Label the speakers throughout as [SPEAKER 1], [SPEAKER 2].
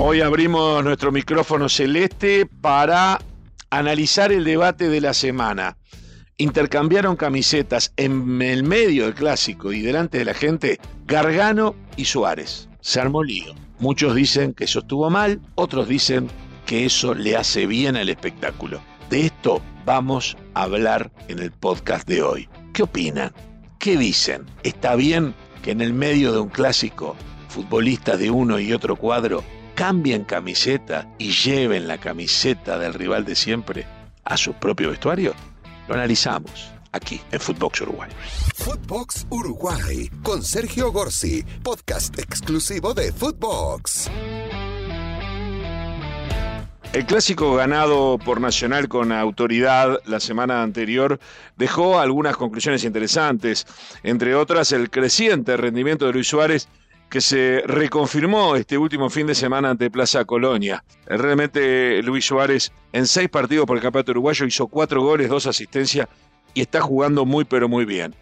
[SPEAKER 1] Hoy abrimos nuestro micrófono celeste para analizar el debate de la semana. Intercambiaron camisetas en el medio del clásico y delante de la gente Gargano y Suárez. Se armó lío. Muchos dicen que eso estuvo mal, otros dicen que eso le hace bien al espectáculo. De esto vamos a hablar en el podcast de hoy. ¿Qué opinan? ¿Qué dicen? ¿Está bien que en el medio de un clásico futbolistas de uno y otro cuadro cambien camiseta y lleven la camiseta del rival de siempre a su propio vestuario? Lo analizamos aquí en Footbox Uruguay.
[SPEAKER 2] Footbox Uruguay con Sergio Gorsi, podcast exclusivo de Footbox.
[SPEAKER 1] El clásico ganado por Nacional con autoridad la semana anterior dejó algunas conclusiones interesantes, entre otras el creciente rendimiento de Luis Suárez que se reconfirmó este último fin de semana ante Plaza Colonia. Realmente Luis Suárez en seis partidos por el campeonato uruguayo hizo cuatro goles, dos asistencias y está jugando muy pero muy bien.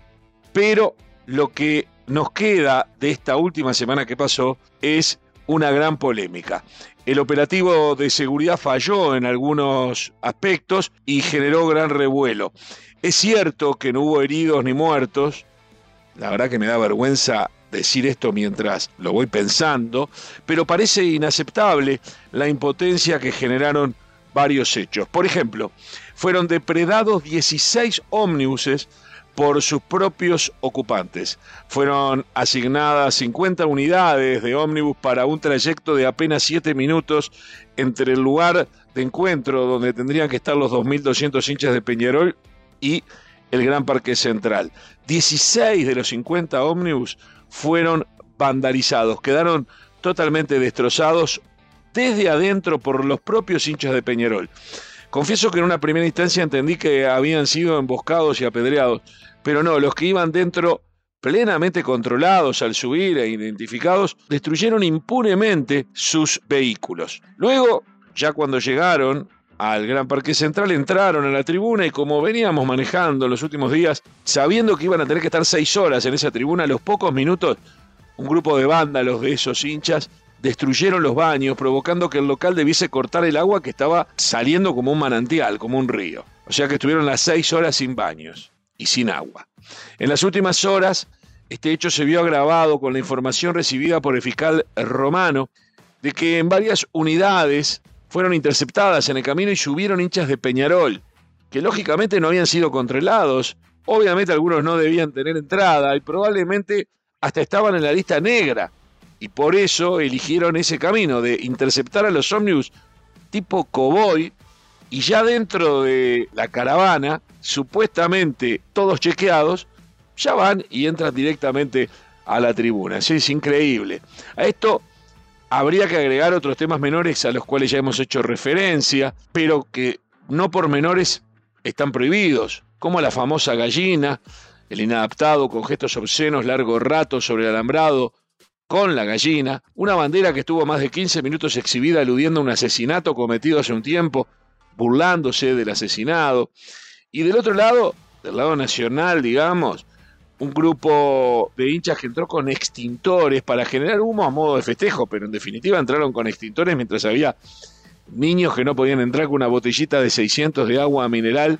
[SPEAKER 1] Pero lo que nos queda de esta última semana que pasó es una gran polémica. El operativo de seguridad falló en algunos aspectos y generó gran revuelo. Es cierto que no hubo heridos ni muertos. La verdad que me da vergüenza decir esto mientras lo voy pensando, pero parece inaceptable la impotencia que generaron varios hechos. Por ejemplo, fueron depredados 16 ómnibuses por sus propios ocupantes. Fueron asignadas 50 unidades de ómnibus para un trayecto de apenas 7 minutos entre el lugar de encuentro donde tendrían que estar los 2.200 hinchas de Peñarol y el Gran Parque Central. 16 de los 50 ómnibus fueron vandalizados, quedaron totalmente destrozados desde adentro por los propios hinchas de Peñarol. Confieso que en una primera instancia entendí que habían sido emboscados y apedreados, pero no, los que iban dentro plenamente controlados al subir e identificados, destruyeron impunemente sus vehículos. Luego, ya cuando llegaron al Gran Parque Central, entraron a la tribuna y como veníamos manejando los últimos días, sabiendo que iban a tener que estar seis horas en esa tribuna, a los pocos minutos, un grupo de vándalos de esos hinchas destruyeron los baños, provocando que el local debiese cortar el agua que estaba saliendo como un manantial, como un río. O sea que estuvieron las seis horas sin baños y sin agua. En las últimas horas, este hecho se vio agravado con la información recibida por el fiscal romano de que en varias unidades fueron interceptadas en el camino y subieron hinchas de Peñarol, que lógicamente no habían sido controlados. Obviamente algunos no debían tener entrada y probablemente hasta estaban en la lista negra. Y por eso eligieron ese camino de interceptar a los ómnibus tipo cowboy y ya dentro de la caravana, supuestamente todos chequeados, ya van y entran directamente a la tribuna. Eso es increíble. A esto Habría que agregar otros temas menores a los cuales ya hemos hecho referencia, pero que no por menores están prohibidos, como la famosa gallina, el inadaptado con gestos obscenos largo rato sobre el alambrado, con la gallina, una bandera que estuvo más de 15 minutos exhibida aludiendo a un asesinato cometido hace un tiempo, burlándose del asesinado, y del otro lado, del lado nacional, digamos, un grupo de hinchas que entró con extintores para generar humo a modo de festejo, pero en definitiva entraron con extintores mientras había niños que no podían entrar con una botellita de 600 de agua mineral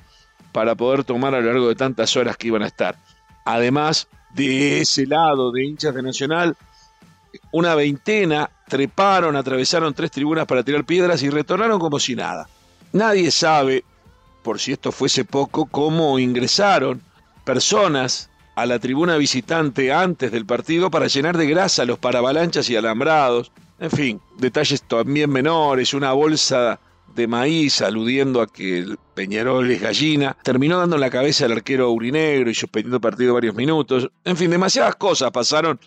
[SPEAKER 1] para poder tomar a lo largo de tantas horas que iban a estar. Además de ese lado de hinchas de Nacional, una veintena treparon, atravesaron tres tribunas para tirar piedras y retornaron como si nada. Nadie sabe, por si esto fuese poco, cómo ingresaron personas a la tribuna visitante antes del partido para llenar de grasa los paravalanchas y alambrados. En fin, detalles también menores, una bolsa de maíz aludiendo a que el Peñarol es gallina, terminó dando en la cabeza al arquero urinegro y suspendiendo el partido varios minutos. En fin, demasiadas cosas pasaron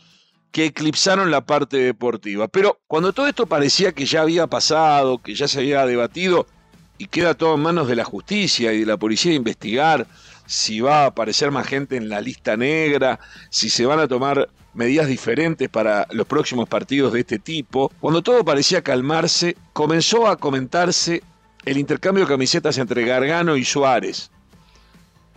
[SPEAKER 1] que eclipsaron la parte deportiva. Pero cuando todo esto parecía que ya había pasado, que ya se había debatido y queda todo en manos de la justicia y de la policía investigar, si va a aparecer más gente en la lista negra, si se van a tomar medidas diferentes para los próximos partidos de este tipo. Cuando todo parecía calmarse, comenzó a comentarse el intercambio de camisetas entre Gargano y Suárez.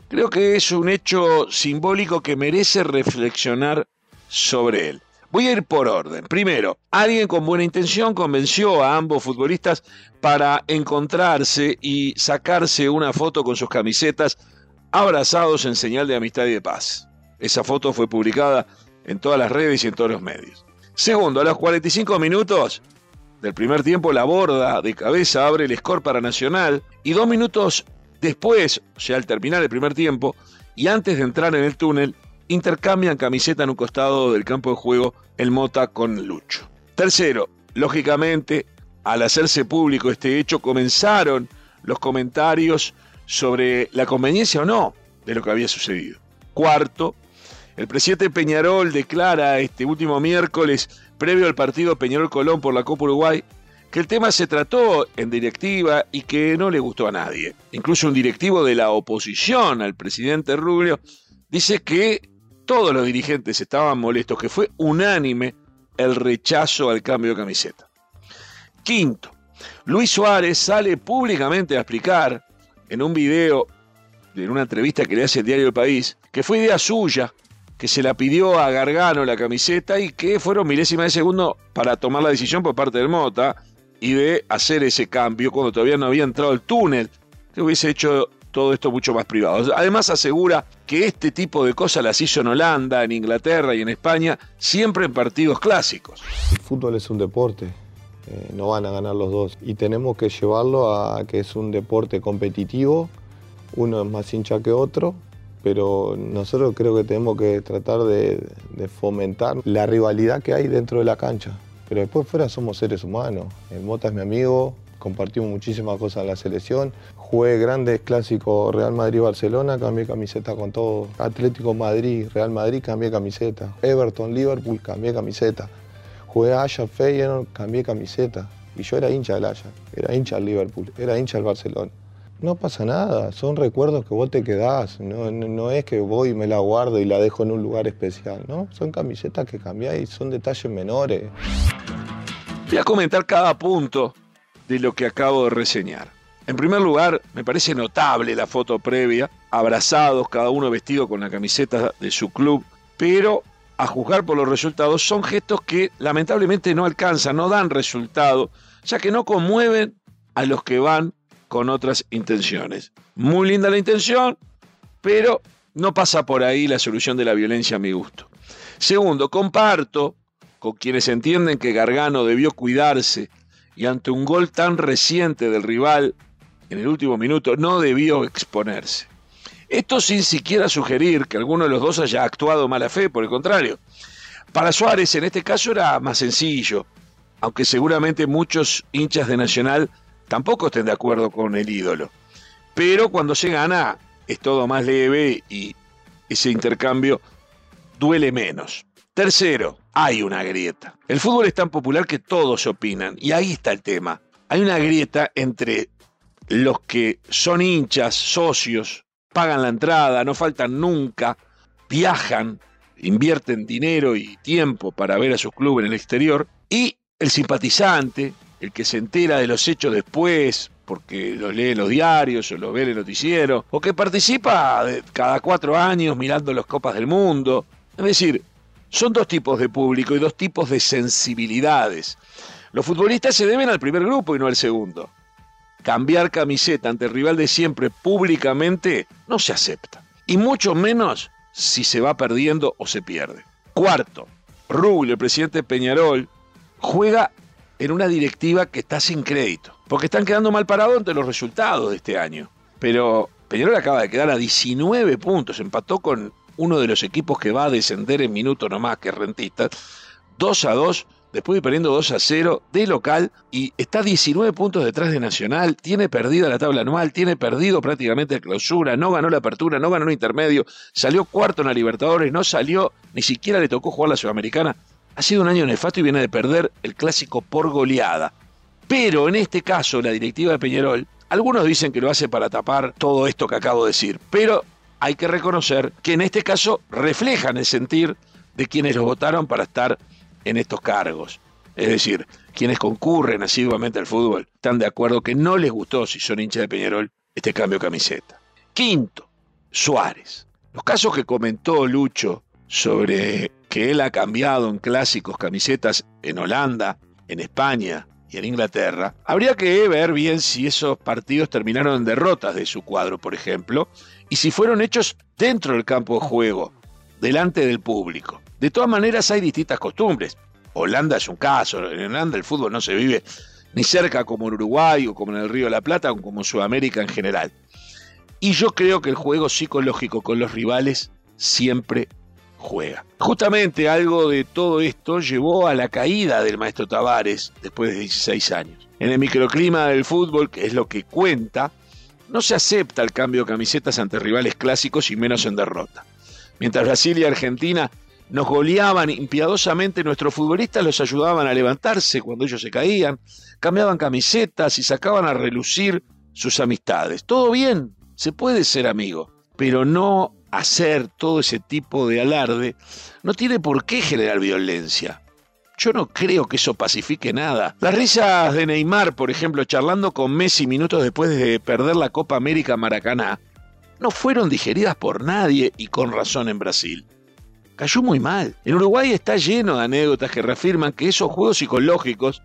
[SPEAKER 1] Creo que es un hecho simbólico que merece reflexionar sobre él. Voy a ir por orden. Primero, alguien con buena intención convenció a ambos futbolistas para encontrarse y sacarse una foto con sus camisetas abrazados en señal de amistad y de paz. Esa foto fue publicada en todas las redes y en todos los medios. Segundo, a los 45 minutos del primer tiempo, la borda de cabeza abre el score para Nacional y dos minutos después, o sea, al terminar el primer tiempo y antes de entrar en el túnel, intercambian camiseta en un costado del campo de juego el Mota con Lucho. Tercero, lógicamente, al hacerse público este hecho, comenzaron los comentarios sobre la conveniencia o no de lo que había sucedido. Cuarto, el presidente Peñarol declara este último miércoles, previo al partido Peñarol-Colón por la Copa Uruguay, que el tema se trató en directiva y que no le gustó a nadie. Incluso un directivo de la oposición al presidente Rubio dice que todos los dirigentes estaban molestos, que fue unánime el rechazo al cambio de camiseta. Quinto, Luis Suárez sale públicamente a explicar en un video, en una entrevista que le hace el diario El País, que fue idea suya, que se la pidió a Gargano la camiseta y que fueron milésimas de segundo para tomar la decisión por parte del Mota y de hacer ese cambio cuando todavía no había entrado el túnel, que hubiese hecho todo esto mucho más privado. Además asegura que este tipo de cosas las hizo en Holanda, en Inglaterra y en España, siempre en partidos clásicos.
[SPEAKER 3] El fútbol es un deporte, eh, no van a ganar los dos. Y tenemos que llevarlo a que es un deporte competitivo, uno es más hincha que otro, pero nosotros creo que tenemos que tratar de, fomentar la rivalidad que hay dentro de la cancha. Pero después fuera somos seres humanos. El Mota es mi amigo, compartimos muchísimas cosas en la selección. Jugué grandes clásicos Real Madrid-Barcelona, cambié camiseta con todo. Atlético Madrid, Real Madrid, cambié camiseta. Everton, Liverpool, cambié camiseta. Jugué Ajax Feyenoord, cambié camiseta. Y yo era hincha del Ajax, era hincha del Liverpool, era hincha del Barcelona. No pasa nada, son recuerdos que vos te quedás, no, no, es que voy y me la guardo y la dejo en un lugar especial, ¿no? Son camisetas que cambiáis son detalles menores.
[SPEAKER 1] Voy a comentar cada punto de lo que acabo de reseñar. En primer lugar, me parece notable la foto previa, abrazados, cada uno vestido con la camiseta de su club, pero a juzgar por los resultados, son gestos que lamentablemente no alcanzan, no dan resultado, ya que no conmueven a los que van con otras intenciones. Muy linda la intención, pero no pasa por ahí la solución de la violencia a mi gusto. Segundo, comparto con quienes entienden que Gargano debió cuidarse y ante un gol tan reciente del rival en el último minuto no debió exponerse. Esto sin siquiera sugerir que alguno de los dos haya actuado mala fe, por el contrario. Para Suárez en este caso era más sencillo, aunque seguramente muchos hinchas de Nacional tampoco estén de acuerdo con el ídolo. Pero cuando se gana es todo más leve y ese intercambio duele menos. Tercero, hay una grieta. El fútbol es tan popular que todos opinan y ahí está el tema. Hay una grieta entre los que son hinchas, socios, pagan la entrada, no faltan nunca, viajan, invierten dinero y tiempo para ver a sus clubes en el exterior, y el simpatizante, el que se entera de los hechos después, porque los lee en los diarios o los ve en el noticiero, o que participa cada cuatro años mirando las copas del mundo. Es decir, son dos tipos de público y dos tipos de sensibilidades. Los futbolistas se deben al primer grupo y no al segundo cambiar camiseta ante el rival de siempre públicamente no se acepta. Y mucho menos si se va perdiendo o se pierde. Cuarto, Rubio, el presidente Peñarol, juega en una directiva que está sin crédito, porque están quedando mal parados ante los resultados de este año. Pero Peñarol acaba de quedar a 19 puntos, empató con uno de los equipos que va a descender en minuto nomás que Rentistas, 2 a 2 después de perdiendo 2 a 0 de local y está 19 puntos detrás de Nacional, tiene perdida la tabla anual, tiene perdido prácticamente la clausura, no ganó la apertura, no ganó el intermedio, salió cuarto en la Libertadores, no salió, ni siquiera le tocó jugar la Sudamericana. Ha sido un año nefasto y viene de perder el clásico por goleada. Pero en este caso, la directiva de Peñarol, algunos dicen que lo hace para tapar todo esto que acabo de decir, pero hay que reconocer que en este caso reflejan el sentir de quienes los votaron para estar en estos cargos. Es decir, quienes concurren asiduamente al fútbol están de acuerdo que no les gustó, si son hinchas de Peñarol, este cambio de camiseta. Quinto, Suárez. Los casos que comentó Lucho sobre que él ha cambiado en clásicos camisetas en Holanda, en España y en Inglaterra, habría que ver bien si esos partidos terminaron en derrotas de su cuadro, por ejemplo, y si fueron hechos dentro del campo de juego, delante del público. De todas maneras hay distintas costumbres. Holanda es un caso, en Holanda el fútbol no se vive ni cerca como en Uruguay o como en el Río de la Plata o como en Sudamérica en general. Y yo creo que el juego psicológico con los rivales siempre juega. Justamente algo de todo esto llevó a la caída del maestro Tavares después de 16 años. En el microclima del fútbol, que es lo que cuenta, no se acepta el cambio de camisetas ante rivales clásicos y menos en derrota. Mientras Brasil y Argentina nos goleaban impiadosamente, nuestros futbolistas los ayudaban a levantarse cuando ellos se caían, cambiaban camisetas y sacaban a relucir sus amistades. Todo bien, se puede ser amigo, pero no hacer todo ese tipo de alarde no tiene por qué generar violencia. Yo no creo que eso pacifique nada. Las risas de Neymar, por ejemplo, charlando con Messi minutos después de perder la Copa América Maracaná, no fueron digeridas por nadie y con razón en Brasil. Cayó muy mal. En Uruguay está lleno de anécdotas que reafirman que esos juegos psicológicos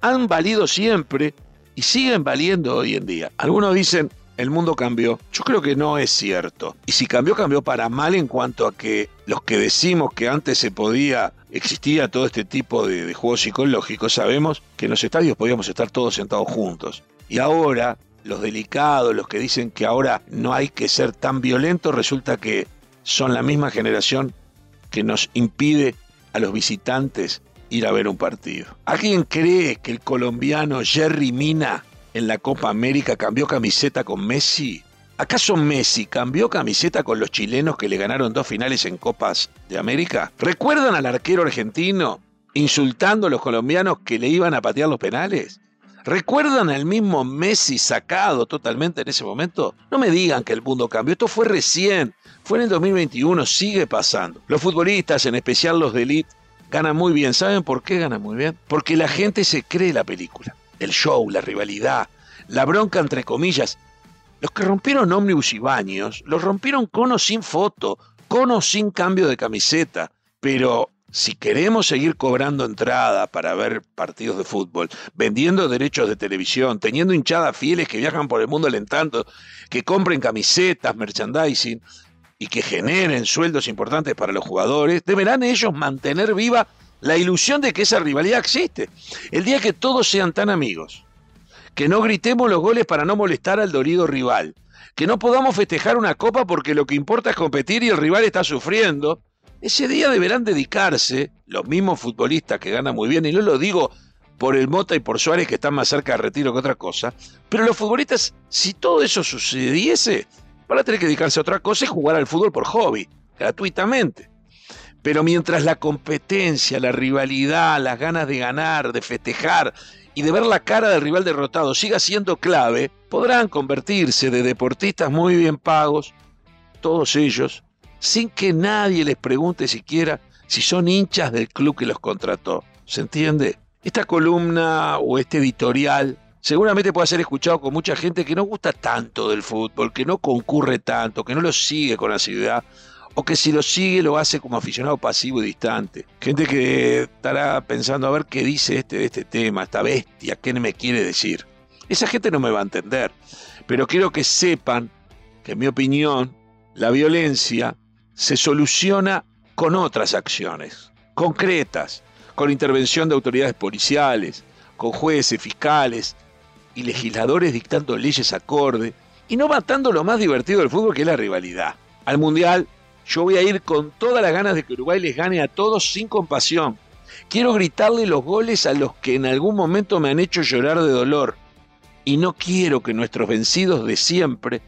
[SPEAKER 1] han valido siempre y siguen valiendo hoy en día. Algunos dicen, el mundo cambió. Yo creo que no es cierto. Y si cambió, cambió para mal en cuanto a que los que decimos que antes se podía, existía todo este tipo de, de juegos psicológicos, sabemos que en los estadios podíamos estar todos sentados juntos. Y ahora los delicados, los que dicen que ahora no hay que ser tan violentos, resulta que son la misma generación que nos impide a los visitantes ir a ver un partido. ¿Alguien cree que el colombiano Jerry Mina en la Copa América cambió camiseta con Messi? ¿Acaso Messi cambió camiseta con los chilenos que le ganaron dos finales en Copas de América? ¿Recuerdan al arquero argentino insultando a los colombianos que le iban a patear los penales? ¿Recuerdan al mismo Messi sacado totalmente en ese momento? No me digan que el mundo cambió, esto fue recién, fue en el 2021, sigue pasando. Los futbolistas, en especial los de elite, ganan muy bien. ¿Saben por qué ganan muy bien? Porque la gente se cree la película, el show, la rivalidad, la bronca entre comillas. Los que rompieron ómnibus y baños, los rompieron con o sin foto, con o sin cambio de camiseta. Pero si queremos seguir cobrando entrada para ver partidos de fútbol, vendiendo derechos de televisión, teniendo hinchadas fieles que viajan por el mundo alentando, que compren camisetas, merchandising y que generen sueldos importantes para los jugadores, deberán ellos mantener viva la ilusión de que esa rivalidad existe. El día que todos sean tan amigos, que no gritemos los goles para no molestar al dorido rival, que no podamos festejar una copa porque lo que importa es competir y el rival está sufriendo, ese día deberán dedicarse, los mismos futbolistas que ganan muy bien, y no lo digo por el Mota y por Suárez que están más cerca de retiro que otra cosa, pero los futbolistas, si todo eso sucediese, van a tener que dedicarse a otra cosa y jugar al fútbol por hobby, gratuitamente. Pero mientras la competencia, la rivalidad, las ganas de ganar, de festejar y de ver la cara del rival derrotado siga siendo clave, podrán convertirse de deportistas muy bien pagos, todos ellos, sin que nadie les pregunte siquiera si son hinchas del club que los contrató. ¿Se entiende? Esta columna o este editorial seguramente puede ser escuchado con mucha gente que no gusta tanto del fútbol, que no concurre tanto, que no lo sigue con asiduidad, o que si lo sigue lo hace como aficionado pasivo y distante. Gente que estará pensando a ver qué dice este de este tema, esta bestia, qué me quiere decir. Esa gente no me va a entender, pero quiero que sepan que en mi opinión la violencia se soluciona con otras acciones, concretas, con intervención de autoridades policiales, con jueces, fiscales y legisladores dictando leyes acorde y no matando lo más divertido del fútbol que es la rivalidad. Al Mundial yo voy a ir con todas las ganas de que Uruguay les gane a todos sin compasión. Quiero gritarle los goles a los que en algún momento me han hecho llorar de dolor. Y no quiero que nuestros vencidos de siempre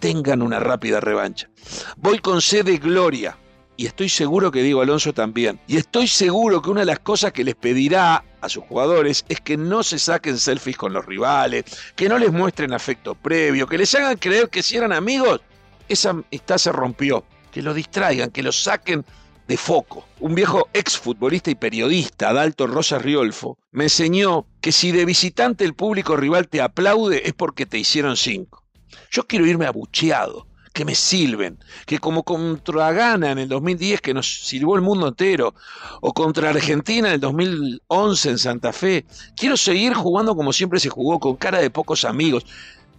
[SPEAKER 1] tengan una rápida revancha. Voy con sed de gloria. Y estoy seguro que Diego Alonso también. Y estoy seguro que una de las cosas que les pedirá a sus jugadores es que no se saquen selfies con los rivales, que no les muestren afecto previo, que les hagan creer que si eran amigos, esa amistad se rompió. Que lo distraigan, que lo saquen de foco. Un viejo exfutbolista y periodista, Adalto Rosa Riolfo, me enseñó que si de visitante el público rival te aplaude es porque te hicieron cinco. Yo quiero irme abucheado, que me silben, que como contra Ghana en el 2010 que nos silbó el mundo entero, o contra Argentina en el 2011 en Santa Fe, quiero seguir jugando como siempre se jugó, con cara de pocos amigos.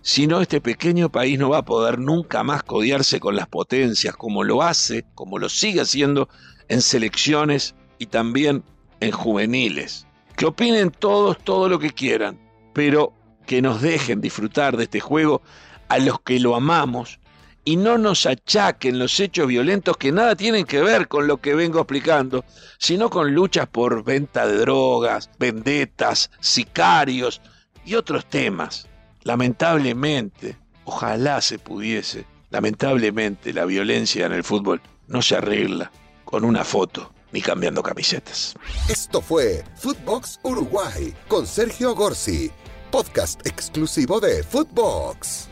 [SPEAKER 1] Si no, este pequeño país no va a poder nunca más codiarse con las potencias, como lo hace, como lo sigue haciendo en selecciones y también en juveniles. Que opinen todos todo lo que quieran, pero que nos dejen disfrutar de este juego a los que lo amamos y no nos achaquen los hechos violentos que nada tienen que ver con lo que vengo explicando, sino con luchas por venta de drogas, vendetas, sicarios y otros temas. Lamentablemente, ojalá se pudiese, lamentablemente la violencia en el fútbol no se arregla con una foto ni cambiando camisetas.
[SPEAKER 2] Esto fue Footbox Uruguay con Sergio Gorsi, podcast exclusivo de Footbox.